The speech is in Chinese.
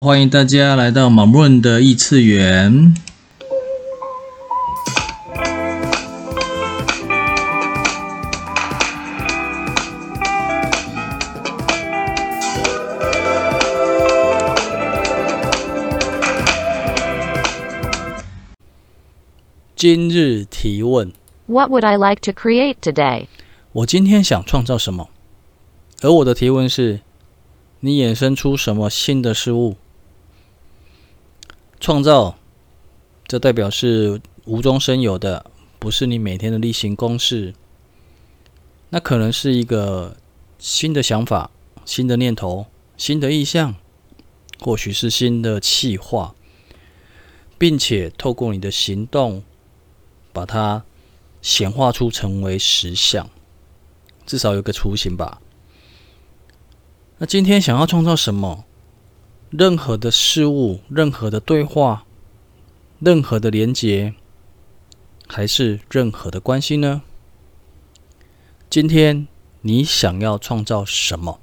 欢迎大家来到马润的异次元。今日提问：What would I like to create today？我今天想创造什么？而我的提问是：你衍生出什么新的事物？创造，这代表是无中生有的，不是你每天的例行公事。那可能是一个新的想法、新的念头、新的意象，或许是新的企划，并且透过你的行动，把它显化出成为实相，至少有个雏形吧。那今天想要创造什么？任何的事物，任何的对话，任何的连接，还是任何的关系呢？今天你想要创造什么？